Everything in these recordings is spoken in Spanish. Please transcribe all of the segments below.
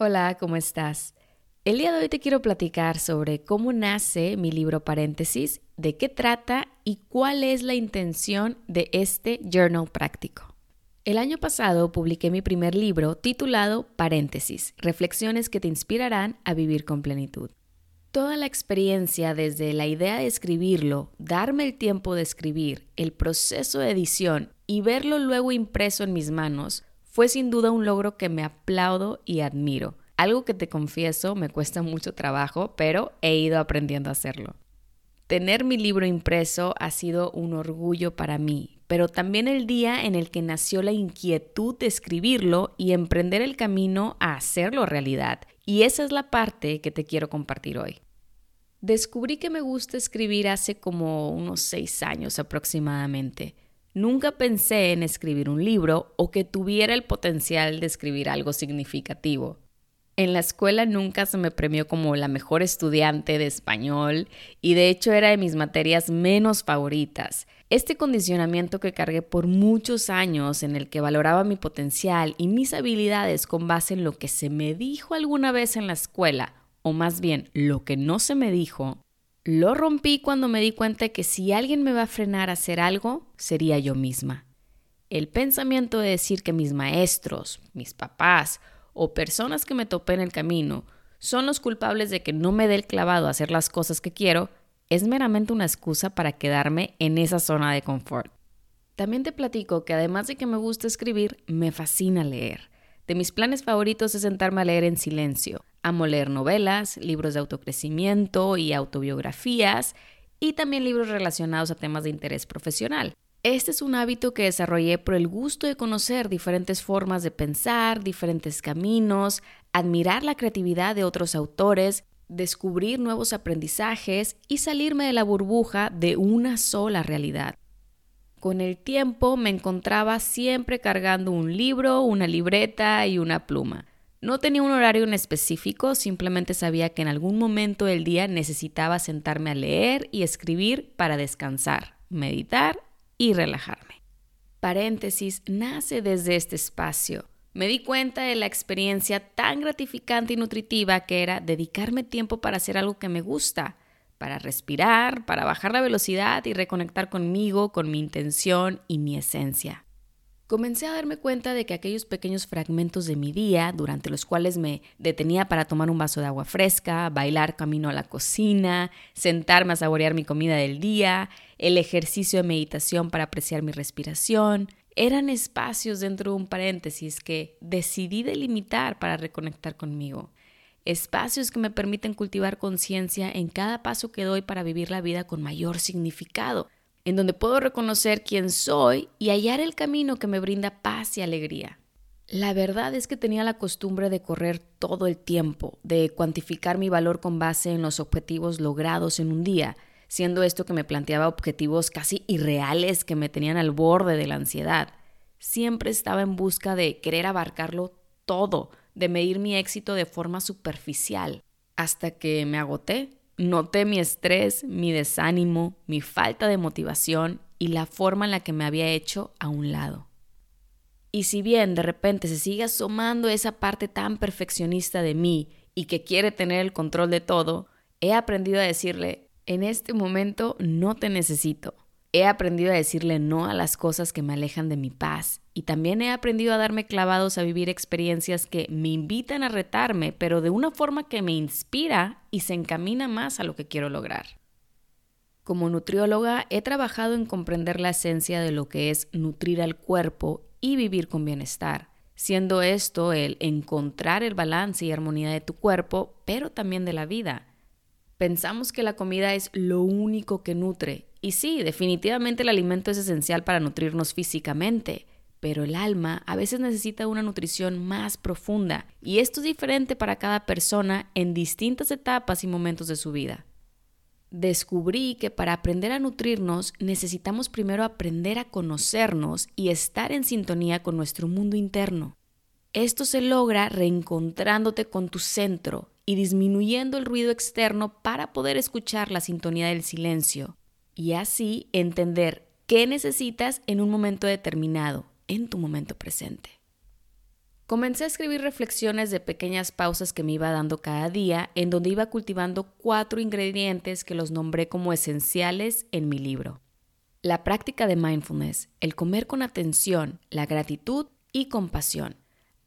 Hola, ¿cómo estás? El día de hoy te quiero platicar sobre cómo nace mi libro Paréntesis, de qué trata y cuál es la intención de este journal práctico. El año pasado publiqué mi primer libro titulado Paréntesis, Reflexiones que te inspirarán a vivir con plenitud. Toda la experiencia desde la idea de escribirlo, darme el tiempo de escribir, el proceso de edición y verlo luego impreso en mis manos fue sin duda un logro que me aplaudo y admiro. Algo que te confieso me cuesta mucho trabajo, pero he ido aprendiendo a hacerlo. Tener mi libro impreso ha sido un orgullo para mí, pero también el día en el que nació la inquietud de escribirlo y emprender el camino a hacerlo realidad. Y esa es la parte que te quiero compartir hoy. Descubrí que me gusta escribir hace como unos seis años aproximadamente. Nunca pensé en escribir un libro o que tuviera el potencial de escribir algo significativo. En la escuela nunca se me premió como la mejor estudiante de español y de hecho era de mis materias menos favoritas. Este condicionamiento que cargué por muchos años en el que valoraba mi potencial y mis habilidades con base en lo que se me dijo alguna vez en la escuela, o más bien lo que no se me dijo, lo rompí cuando me di cuenta que si alguien me va a frenar a hacer algo, sería yo misma. El pensamiento de decir que mis maestros, mis papás o personas que me topé en el camino son los culpables de que no me dé el clavado a hacer las cosas que quiero, es meramente una excusa para quedarme en esa zona de confort. También te platico que además de que me gusta escribir, me fascina leer. De mis planes favoritos es sentarme a leer en silencio, Amo leer novelas, libros de autocrecimiento y autobiografías y también libros relacionados a temas de interés profesional. Este es un hábito que desarrollé por el gusto de conocer diferentes formas de pensar, diferentes caminos, admirar la creatividad de otros autores, descubrir nuevos aprendizajes y salirme de la burbuja de una sola realidad. Con el tiempo me encontraba siempre cargando un libro, una libreta y una pluma. No tenía un horario en específico, simplemente sabía que en algún momento del día necesitaba sentarme a leer y escribir para descansar, meditar y relajarme. Paréntesis nace desde este espacio. Me di cuenta de la experiencia tan gratificante y nutritiva que era dedicarme tiempo para hacer algo que me gusta, para respirar, para bajar la velocidad y reconectar conmigo, con mi intención y mi esencia comencé a darme cuenta de que aquellos pequeños fragmentos de mi día, durante los cuales me detenía para tomar un vaso de agua fresca, bailar camino a la cocina, sentarme a saborear mi comida del día, el ejercicio de meditación para apreciar mi respiración, eran espacios dentro de un paréntesis que decidí delimitar para reconectar conmigo. Espacios que me permiten cultivar conciencia en cada paso que doy para vivir la vida con mayor significado en donde puedo reconocer quién soy y hallar el camino que me brinda paz y alegría. La verdad es que tenía la costumbre de correr todo el tiempo, de cuantificar mi valor con base en los objetivos logrados en un día, siendo esto que me planteaba objetivos casi irreales que me tenían al borde de la ansiedad. Siempre estaba en busca de querer abarcarlo todo, de medir mi éxito de forma superficial, hasta que me agoté Noté mi estrés, mi desánimo, mi falta de motivación y la forma en la que me había hecho a un lado. Y si bien de repente se sigue asomando esa parte tan perfeccionista de mí y que quiere tener el control de todo, he aprendido a decirle, en este momento no te necesito. He aprendido a decirle no a las cosas que me alejan de mi paz y también he aprendido a darme clavados a vivir experiencias que me invitan a retarme, pero de una forma que me inspira y se encamina más a lo que quiero lograr. Como nutrióloga he trabajado en comprender la esencia de lo que es nutrir al cuerpo y vivir con bienestar, siendo esto el encontrar el balance y armonía de tu cuerpo, pero también de la vida. Pensamos que la comida es lo único que nutre y sí, definitivamente el alimento es esencial para nutrirnos físicamente, pero el alma a veces necesita una nutrición más profunda y esto es diferente para cada persona en distintas etapas y momentos de su vida. Descubrí que para aprender a nutrirnos necesitamos primero aprender a conocernos y estar en sintonía con nuestro mundo interno. Esto se logra reencontrándote con tu centro y disminuyendo el ruido externo para poder escuchar la sintonía del silencio, y así entender qué necesitas en un momento determinado, en tu momento presente. Comencé a escribir reflexiones de pequeñas pausas que me iba dando cada día, en donde iba cultivando cuatro ingredientes que los nombré como esenciales en mi libro. La práctica de mindfulness, el comer con atención, la gratitud y compasión.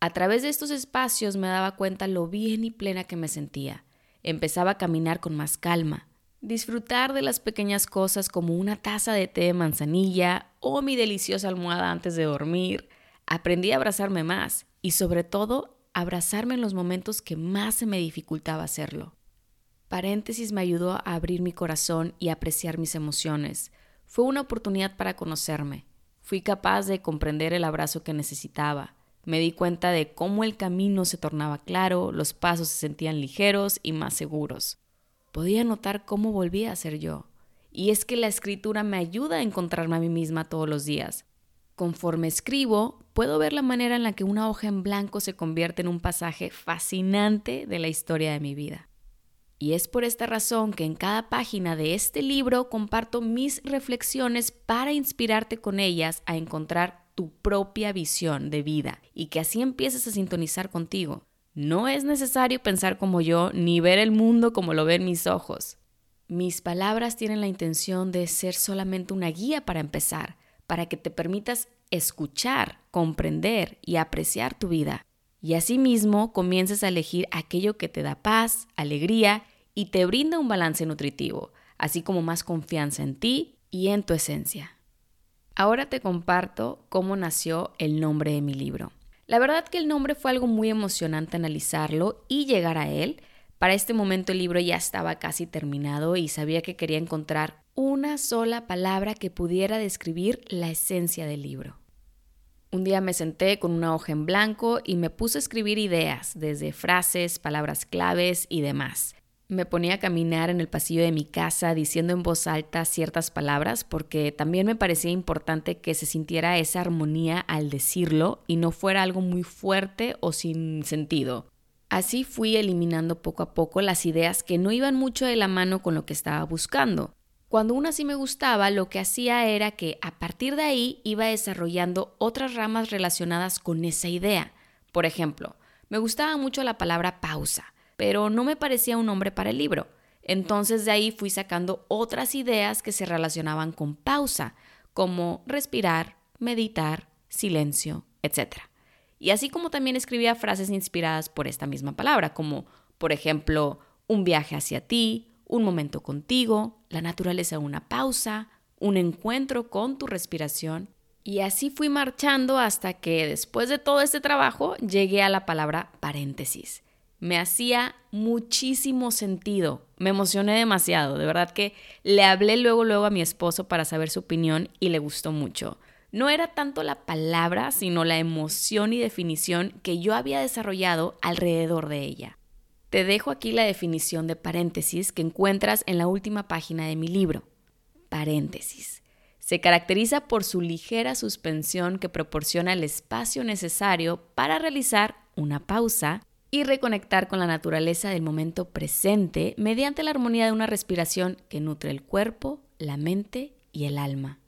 A través de estos espacios me daba cuenta lo bien y plena que me sentía. Empezaba a caminar con más calma, disfrutar de las pequeñas cosas como una taza de té de manzanilla o mi deliciosa almohada antes de dormir. Aprendí a abrazarme más y sobre todo abrazarme en los momentos que más se me dificultaba hacerlo. Paréntesis me ayudó a abrir mi corazón y apreciar mis emociones. Fue una oportunidad para conocerme. Fui capaz de comprender el abrazo que necesitaba. Me di cuenta de cómo el camino se tornaba claro, los pasos se sentían ligeros y más seguros. Podía notar cómo volvía a ser yo. Y es que la escritura me ayuda a encontrarme a mí misma todos los días. Conforme escribo, puedo ver la manera en la que una hoja en blanco se convierte en un pasaje fascinante de la historia de mi vida. Y es por esta razón que en cada página de este libro comparto mis reflexiones para inspirarte con ellas a encontrar tu propia visión de vida y que así empieces a sintonizar contigo. No es necesario pensar como yo ni ver el mundo como lo ven mis ojos. Mis palabras tienen la intención de ser solamente una guía para empezar, para que te permitas escuchar, comprender y apreciar tu vida. Y asimismo comiences a elegir aquello que te da paz, alegría y te brinda un balance nutritivo, así como más confianza en ti y en tu esencia. Ahora te comparto cómo nació el nombre de mi libro. La verdad que el nombre fue algo muy emocionante analizarlo y llegar a él. Para este momento el libro ya estaba casi terminado y sabía que quería encontrar una sola palabra que pudiera describir la esencia del libro. Un día me senté con una hoja en blanco y me puse a escribir ideas, desde frases, palabras claves y demás. Me ponía a caminar en el pasillo de mi casa diciendo en voz alta ciertas palabras porque también me parecía importante que se sintiera esa armonía al decirlo y no fuera algo muy fuerte o sin sentido. Así fui eliminando poco a poco las ideas que no iban mucho de la mano con lo que estaba buscando. Cuando una sí me gustaba, lo que hacía era que a partir de ahí iba desarrollando otras ramas relacionadas con esa idea. Por ejemplo, me gustaba mucho la palabra pausa, pero no me parecía un nombre para el libro. Entonces de ahí fui sacando otras ideas que se relacionaban con pausa, como respirar, meditar, silencio, etc. Y así como también escribía frases inspiradas por esta misma palabra, como por ejemplo, un viaje hacia ti, un momento contigo, la naturaleza una pausa, un encuentro con tu respiración. Y así fui marchando hasta que después de todo este trabajo llegué a la palabra paréntesis. Me hacía muchísimo sentido, me emocioné demasiado, de verdad que le hablé luego luego a mi esposo para saber su opinión y le gustó mucho. No era tanto la palabra, sino la emoción y definición que yo había desarrollado alrededor de ella. Te dejo aquí la definición de paréntesis que encuentras en la última página de mi libro. Paréntesis. Se caracteriza por su ligera suspensión que proporciona el espacio necesario para realizar una pausa y reconectar con la naturaleza del momento presente mediante la armonía de una respiración que nutre el cuerpo, la mente y el alma.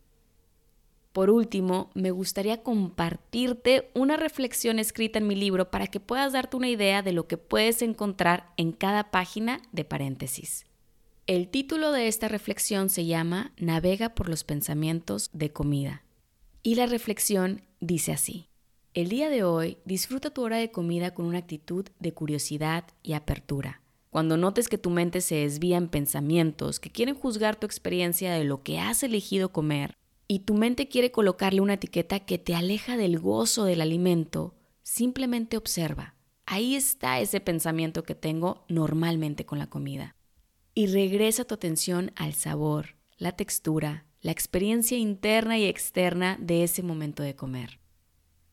Por último, me gustaría compartirte una reflexión escrita en mi libro para que puedas darte una idea de lo que puedes encontrar en cada página de paréntesis. El título de esta reflexión se llama Navega por los pensamientos de comida. Y la reflexión dice así. El día de hoy disfruta tu hora de comida con una actitud de curiosidad y apertura. Cuando notes que tu mente se desvía en pensamientos que quieren juzgar tu experiencia de lo que has elegido comer, y tu mente quiere colocarle una etiqueta que te aleja del gozo del alimento, simplemente observa. Ahí está ese pensamiento que tengo normalmente con la comida. Y regresa tu atención al sabor, la textura, la experiencia interna y externa de ese momento de comer.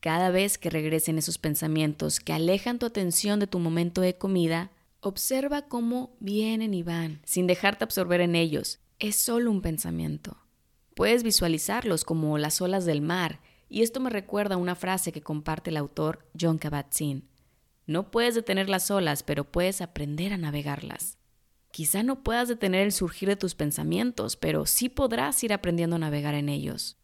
Cada vez que regresen esos pensamientos que alejan tu atención de tu momento de comida, observa cómo vienen y van, sin dejarte absorber en ellos. Es solo un pensamiento. Puedes visualizarlos como las olas del mar, y esto me recuerda a una frase que comparte el autor John Kabat-Zinn. No puedes detener las olas, pero puedes aprender a navegarlas. Quizá no puedas detener el surgir de tus pensamientos, pero sí podrás ir aprendiendo a navegar en ellos.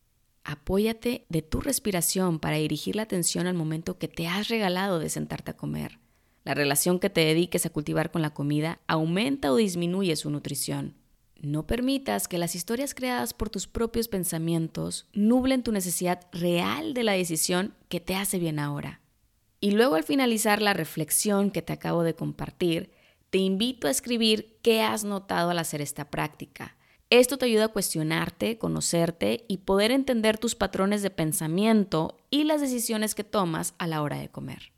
Apóyate de tu respiración para dirigir la atención al momento que te has regalado de sentarte a comer. La relación que te dediques a cultivar con la comida aumenta o disminuye su nutrición. No permitas que las historias creadas por tus propios pensamientos nublen tu necesidad real de la decisión que te hace bien ahora. Y luego al finalizar la reflexión que te acabo de compartir, te invito a escribir qué has notado al hacer esta práctica. Esto te ayuda a cuestionarte, conocerte y poder entender tus patrones de pensamiento y las decisiones que tomas a la hora de comer.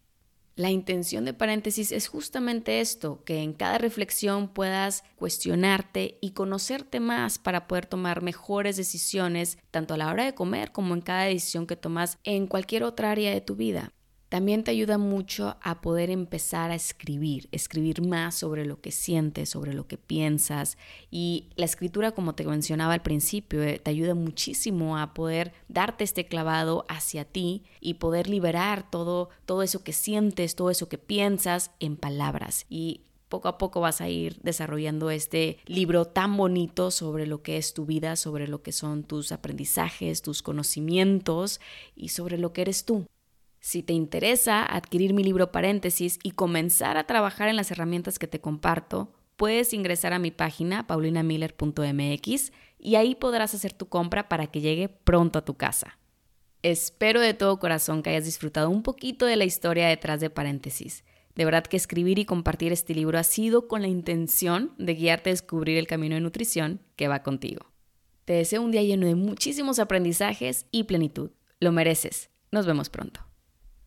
La intención de paréntesis es justamente esto, que en cada reflexión puedas cuestionarte y conocerte más para poder tomar mejores decisiones, tanto a la hora de comer como en cada decisión que tomas en cualquier otra área de tu vida. También te ayuda mucho a poder empezar a escribir, escribir más sobre lo que sientes, sobre lo que piensas. Y la escritura, como te mencionaba al principio, eh, te ayuda muchísimo a poder darte este clavado hacia ti y poder liberar todo, todo eso que sientes, todo eso que piensas en palabras. Y poco a poco vas a ir desarrollando este libro tan bonito sobre lo que es tu vida, sobre lo que son tus aprendizajes, tus conocimientos y sobre lo que eres tú. Si te interesa adquirir mi libro paréntesis y comenzar a trabajar en las herramientas que te comparto, puedes ingresar a mi página paulinamiller.mx y ahí podrás hacer tu compra para que llegue pronto a tu casa. Espero de todo corazón que hayas disfrutado un poquito de la historia detrás de paréntesis. De verdad que escribir y compartir este libro ha sido con la intención de guiarte a descubrir el camino de nutrición que va contigo. Te deseo un día lleno de muchísimos aprendizajes y plenitud. Lo mereces. Nos vemos pronto.